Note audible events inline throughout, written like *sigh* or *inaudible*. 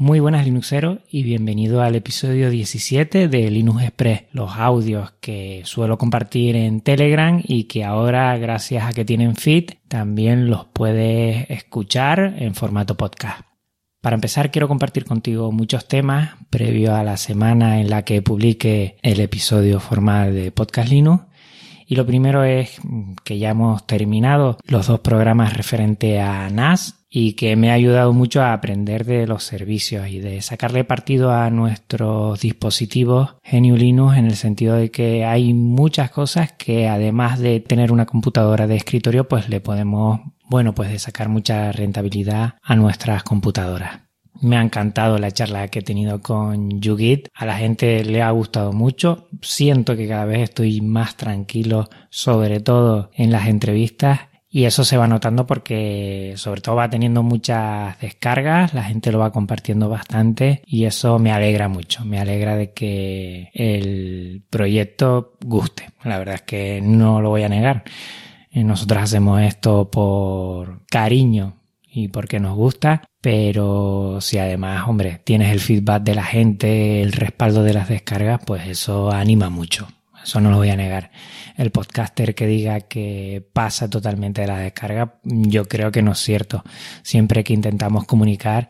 Muy buenas Linuxeros y bienvenido al episodio 17 de Linux Express, los audios que suelo compartir en Telegram y que ahora gracias a que tienen feed también los puedes escuchar en formato podcast. Para empezar quiero compartir contigo muchos temas previo a la semana en la que publique el episodio formal de Podcast Linux y lo primero es que ya hemos terminado los dos programas referente a NAS y que me ha ayudado mucho a aprender de los servicios y de sacarle partido a nuestros dispositivos GNU Linux en el sentido de que hay muchas cosas que además de tener una computadora de escritorio pues le podemos bueno pues de sacar mucha rentabilidad a nuestras computadoras. Me ha encantado la charla que he tenido con Yugit. A la gente le ha gustado mucho. Siento que cada vez estoy más tranquilo, sobre todo en las entrevistas y eso se va notando porque sobre todo va teniendo muchas descargas, la gente lo va compartiendo bastante y eso me alegra mucho, me alegra de que el proyecto guste. La verdad es que no lo voy a negar. Eh, nosotros hacemos esto por cariño y porque nos gusta, pero si además, hombre, tienes el feedback de la gente, el respaldo de las descargas, pues eso anima mucho. Eso no lo voy a negar. El podcaster que diga que pasa totalmente de la descarga, yo creo que no es cierto. Siempre que intentamos comunicar,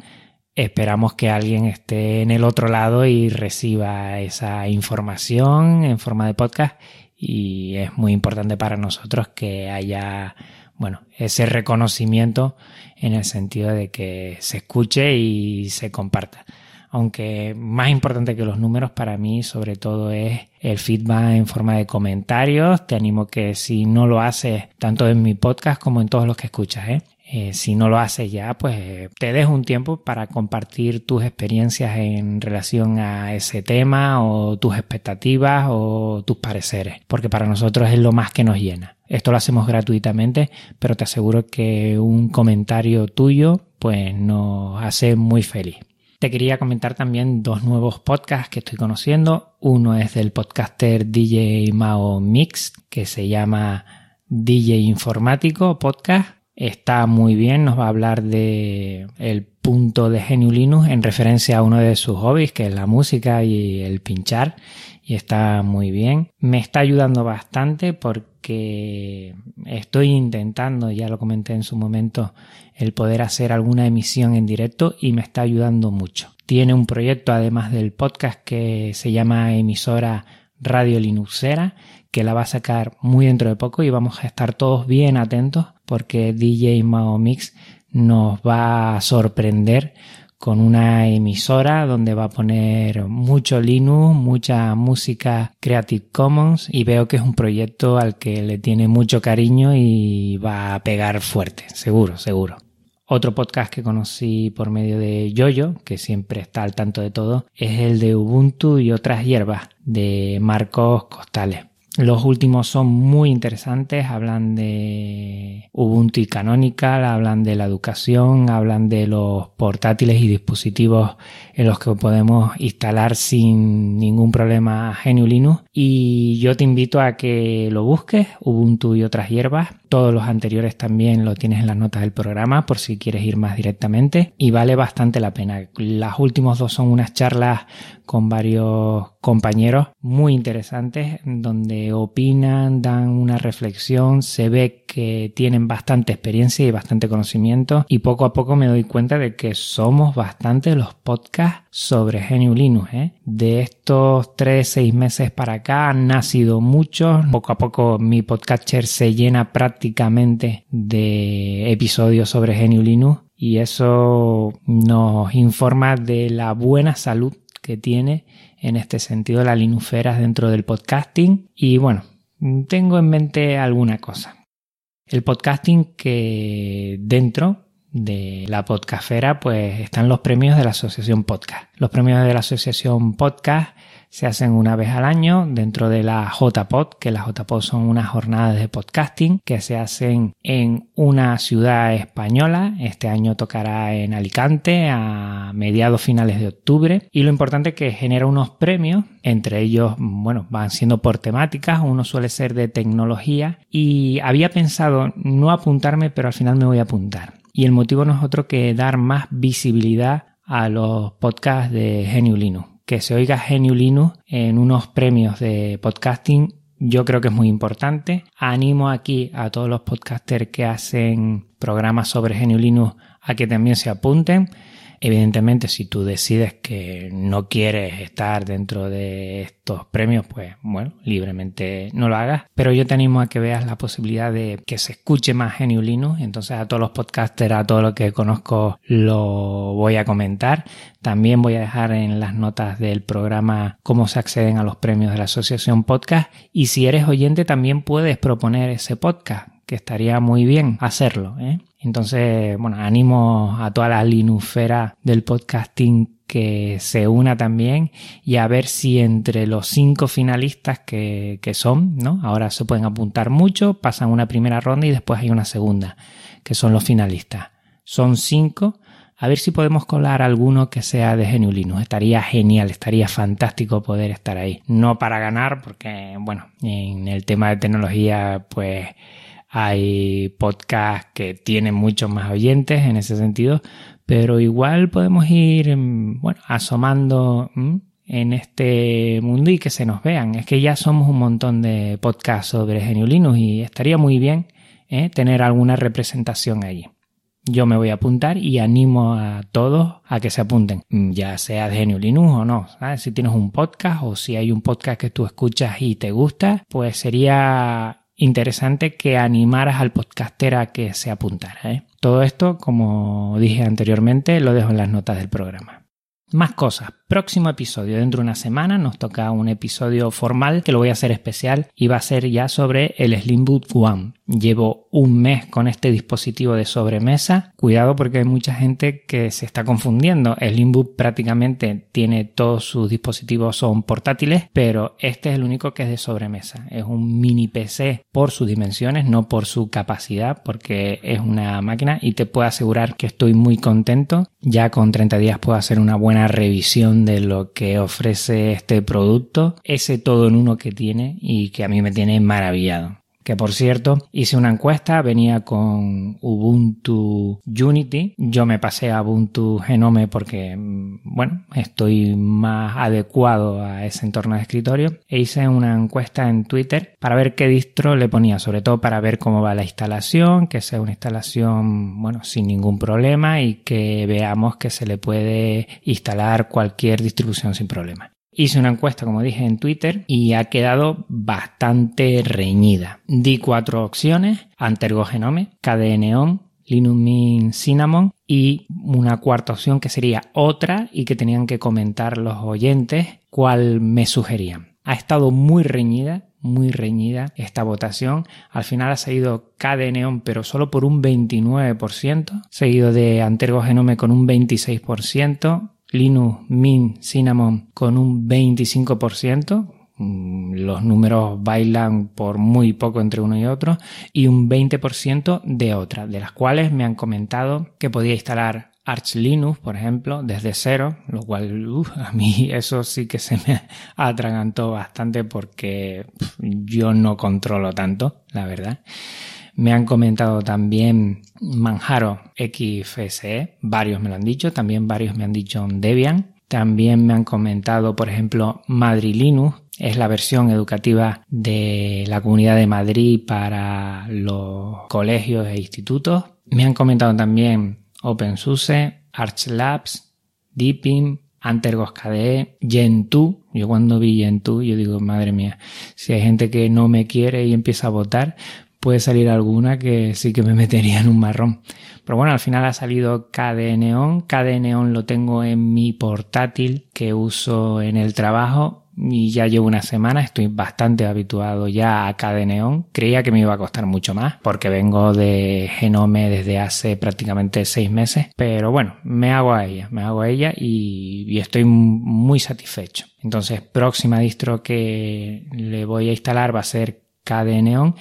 esperamos que alguien esté en el otro lado y reciba esa información en forma de podcast y es muy importante para nosotros que haya bueno, ese reconocimiento en el sentido de que se escuche y se comparta aunque más importante que los números para mí sobre todo es el feedback en forma de comentarios. Te animo que si no lo haces tanto en mi podcast como en todos los que escuchas, ¿eh? Eh, si no lo haces ya, pues te dejo un tiempo para compartir tus experiencias en relación a ese tema o tus expectativas o tus pareceres, porque para nosotros es lo más que nos llena. Esto lo hacemos gratuitamente, pero te aseguro que un comentario tuyo pues nos hace muy feliz. Te quería comentar también dos nuevos podcasts que estoy conociendo. Uno es del podcaster DJ Mao Mix, que se llama DJ Informático Podcast. Está muy bien, nos va a hablar de el punto de GNU Linux en referencia a uno de sus hobbies, que es la música y el pinchar. Y está muy bien. Me está ayudando bastante porque estoy intentando, ya lo comenté en su momento, el poder hacer alguna emisión en directo y me está ayudando mucho. Tiene un proyecto además del podcast que se llama emisora Radio Linuxera que la va a sacar muy dentro de poco y vamos a estar todos bien atentos porque DJ Mao Mix nos va a sorprender con una emisora donde va a poner mucho Linux, mucha música Creative Commons y veo que es un proyecto al que le tiene mucho cariño y va a pegar fuerte, seguro, seguro. Otro podcast que conocí por medio de Yoyo, que siempre está al tanto de todo, es el de Ubuntu y otras hierbas de Marcos Costales. Los últimos son muy interesantes, hablan de Ubuntu y Canonical, hablan de la educación, hablan de los portátiles y dispositivos en los que podemos instalar sin ningún problema GNU Linux. Y yo te invito a que lo busques, Ubuntu y otras hierbas. Todos los anteriores también lo tienes en las notas del programa por si quieres ir más directamente y vale bastante la pena. Las últimos dos son unas charlas con varios compañeros muy interesantes donde opinan, dan una reflexión, se ve que tienen bastante experiencia y bastante conocimiento y poco a poco me doy cuenta de que somos bastante los podcasts sobre GNU Linux. ¿eh? De estos 3-6 meses para acá han nacido muchos, poco a poco mi podcatcher se llena prácticamente de episodios sobre GNU Linux y eso nos informa de la buena salud que tiene en este sentido la Linuxeras dentro del podcasting y bueno, tengo en mente alguna cosa. El podcasting que dentro de la podcastfera pues están los premios de la Asociación Podcast. Los premios de la Asociación Podcast se hacen una vez al año dentro de la JPod, que las JPod son unas jornadas de podcasting que se hacen en una ciudad española. Este año tocará en Alicante a mediados finales de octubre. Y lo importante es que genera unos premios, entre ellos, bueno, van siendo por temáticas, uno suele ser de tecnología y había pensado no apuntarme, pero al final me voy a apuntar. Y el motivo no es otro que dar más visibilidad a los podcasts de Genio Linux. Que se oiga Genio Linux en unos premios de podcasting yo creo que es muy importante. Animo aquí a todos los podcasters que hacen programas sobre Genio Linux a que también se apunten. Evidentemente, si tú decides que no quieres estar dentro de estos premios, pues bueno, libremente no lo hagas. Pero yo te animo a que veas la posibilidad de que se escuche más Genio Linux. Entonces, a todos los podcasters, a todo lo que conozco, lo voy a comentar. También voy a dejar en las notas del programa cómo se acceden a los premios de la Asociación Podcast. Y si eres oyente, también puedes proponer ese podcast que estaría muy bien hacerlo. ¿eh? Entonces, bueno, animo a toda la linufera del podcasting que se una también y a ver si entre los cinco finalistas que, que son, ¿no? Ahora se pueden apuntar mucho, pasan una primera ronda y después hay una segunda, que son los finalistas. Son cinco. A ver si podemos colar alguno que sea de GNU Linux. Estaría genial, estaría fantástico poder estar ahí. No para ganar, porque, bueno, en el tema de tecnología, pues hay podcasts que tienen muchos más oyentes en ese sentido, pero igual podemos ir, mm, bueno, asomando en este mundo y que se nos vean. Es que ya somos un montón de podcasts sobre GNU Linux y estaría muy bien ¿eh? tener alguna representación allí. Yo me voy a apuntar y animo a todos a que se apunten, mm, ya sea de Linux o no. Si tienes un podcast o si hay un podcast que tú escuchas y te gusta, pues sería interesante que animaras al podcaster a que se apuntara. ¿eh? Todo esto, como dije anteriormente, lo dejo en las notas del programa. Más cosas. Próximo episodio. Dentro de una semana nos toca un episodio formal que lo voy a hacer especial y va a ser ya sobre el Slimbook One. Llevo un mes con este dispositivo de sobremesa. Cuidado porque hay mucha gente que se está confundiendo. El Slimbook prácticamente tiene todos sus dispositivos son portátiles, pero este es el único que es de sobremesa. Es un mini PC por sus dimensiones, no por su capacidad, porque es una máquina y te puedo asegurar que estoy muy contento. Ya con 30 días puedo hacer una buena revisión de lo que ofrece este producto, ese todo en uno que tiene y que a mí me tiene maravillado que por cierto hice una encuesta, venía con Ubuntu Unity, yo me pasé a Ubuntu Genome porque, mm, bueno, estoy más adecuado a ese entorno de escritorio e hice una encuesta en Twitter para ver qué distro le ponía, sobre todo para ver cómo va la instalación, que sea una instalación, bueno, sin ningún problema y que veamos que se le puede instalar cualquier distribución sin problema. Hice una encuesta, como dije, en Twitter y ha quedado bastante reñida. Di cuatro opciones, Antergogenome, KDE Linux Mint Cinnamon y una cuarta opción que sería otra y que tenían que comentar los oyentes cuál me sugerían. Ha estado muy reñida, muy reñida esta votación. Al final ha salido KDE pero solo por un 29%, seguido de Antergogenome con un 26%, Linux Mint Cinnamon con un 25%, mm, los números bailan por muy poco entre uno y otro, y un 20% de otra, de las cuales me han comentado que podía instalar Arch Linux, por ejemplo, desde cero, lo cual a mí *laughs* eso sí que se me atragantó bastante porque yo no controlo tanto, la verdad. Me han comentado también Manjaro XFCE, varios me lo han dicho, también varios me han dicho Debian. También me han comentado, por ejemplo, Madrilinux, es la versión educativa de la Comunidad de Madrid para los colegios e institutos. Me han comentado también OpenSUSE, ArchLabs, Deepin, Antergos KDE, Gentoo. Yo cuando vi Gentoo, yo digo, madre mía, si hay gente que no me quiere y empieza a votar, puede salir alguna que sí que me *laughs* metería en un marrón. Pero bueno, al final ha salido KDE Neon. KDE Neon lo tengo en mi portátil que uso en el trabajo y ya llevo una semana, estoy bastante habituado ya a KDE Neon. Creía que me iba a costar mucho más porque vengo de Genome desde hace prácticamente seis meses, pero bueno, me hago a ella, me hago a ella y, y estoy muy satisfecho. Entonces, próxima distro que le voy a instalar va a ser KDE Neon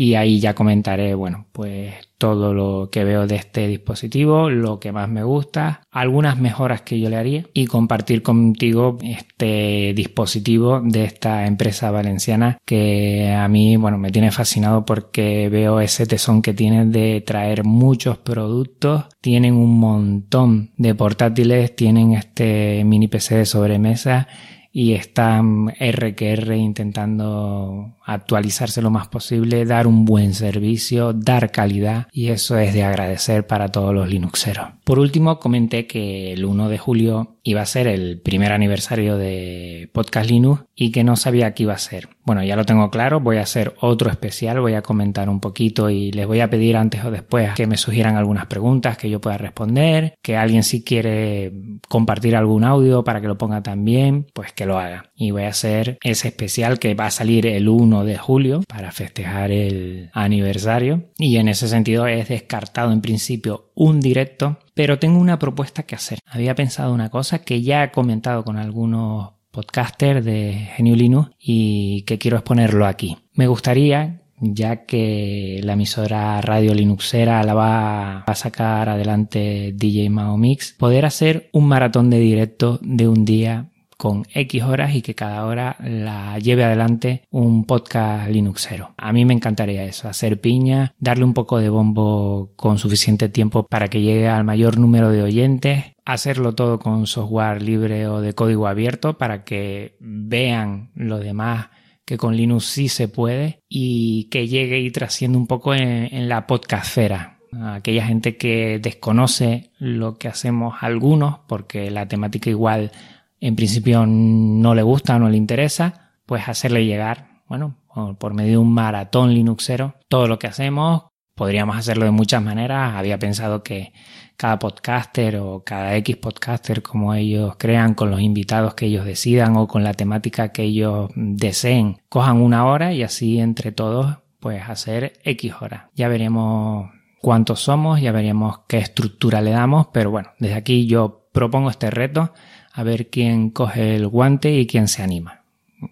y ahí ya comentaré, bueno, pues todo lo que veo de este dispositivo, lo que más me gusta, algunas mejoras que yo le haría y compartir contigo este dispositivo de esta empresa valenciana que a mí, bueno, me tiene fascinado porque veo ese tesón que tienen de traer muchos productos, tienen un montón de portátiles, tienen este mini PC de sobremesa y están R que R intentando actualizarse lo más posible, dar un buen servicio, dar calidad y eso es de agradecer para todos los Linuxeros. Por último, comenté que el 1 de julio iba a ser el primer aniversario de Podcast Linux y que no sabía qué iba a ser. Bueno, ya lo tengo claro, voy a hacer otro especial, voy a comentar un poquito y les voy a pedir antes o después que me sugieran algunas preguntas que yo pueda responder, que alguien si quiere compartir algún audio para que lo ponga también, pues que lo haga. Y voy a hacer ese especial que va a salir el 1 de julio para festejar el aniversario y en ese sentido es descartado en principio un directo, pero tengo una propuesta que hacer. Había pensado una cosa que ya he comentado con algunos podcasters de Genio Linux y que quiero exponerlo aquí. Me gustaría ya que la emisora Radio Linuxera la va a sacar adelante DJ Mao Mix, poder hacer un maratón de directo de un día con X horas y que cada hora la lleve adelante un podcast Linuxero. A mí me encantaría eso, hacer piña, darle un poco de bombo con suficiente tiempo para que llegue al mayor número de oyentes, hacerlo todo con software libre o de código abierto para que vean lo demás que con Linux sí se puede y que llegue y trascienda un poco en, en la podcastfera aquella gente que desconoce lo que hacemos algunos, porque la temática igual en principio no le gusta, no le interesa, pues hacerle llegar, bueno, por medio de un maratón Linuxero, todo lo que hacemos. Podríamos hacerlo de muchas maneras. Había pensado que cada podcaster o cada X podcaster, como ellos crean, con los invitados que ellos decidan o con la temática que ellos deseen, cojan una hora y así entre todos, pues hacer X horas. Ya veremos cuántos somos, ya veremos qué estructura le damos, pero bueno, desde aquí yo propongo este reto a ver quién coge el guante y quién se anima.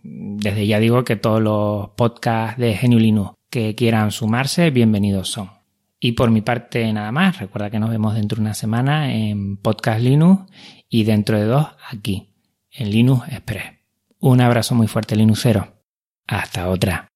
Desde ya digo que todos los podcasts de Genio Linux que quieran sumarse, bienvenidos son. Y por mi parte nada más, recuerda que nos vemos dentro de una semana en Podcast Linux y dentro de dos aquí, en Linux Express. Un abrazo muy fuerte Linuxero. Hasta otra.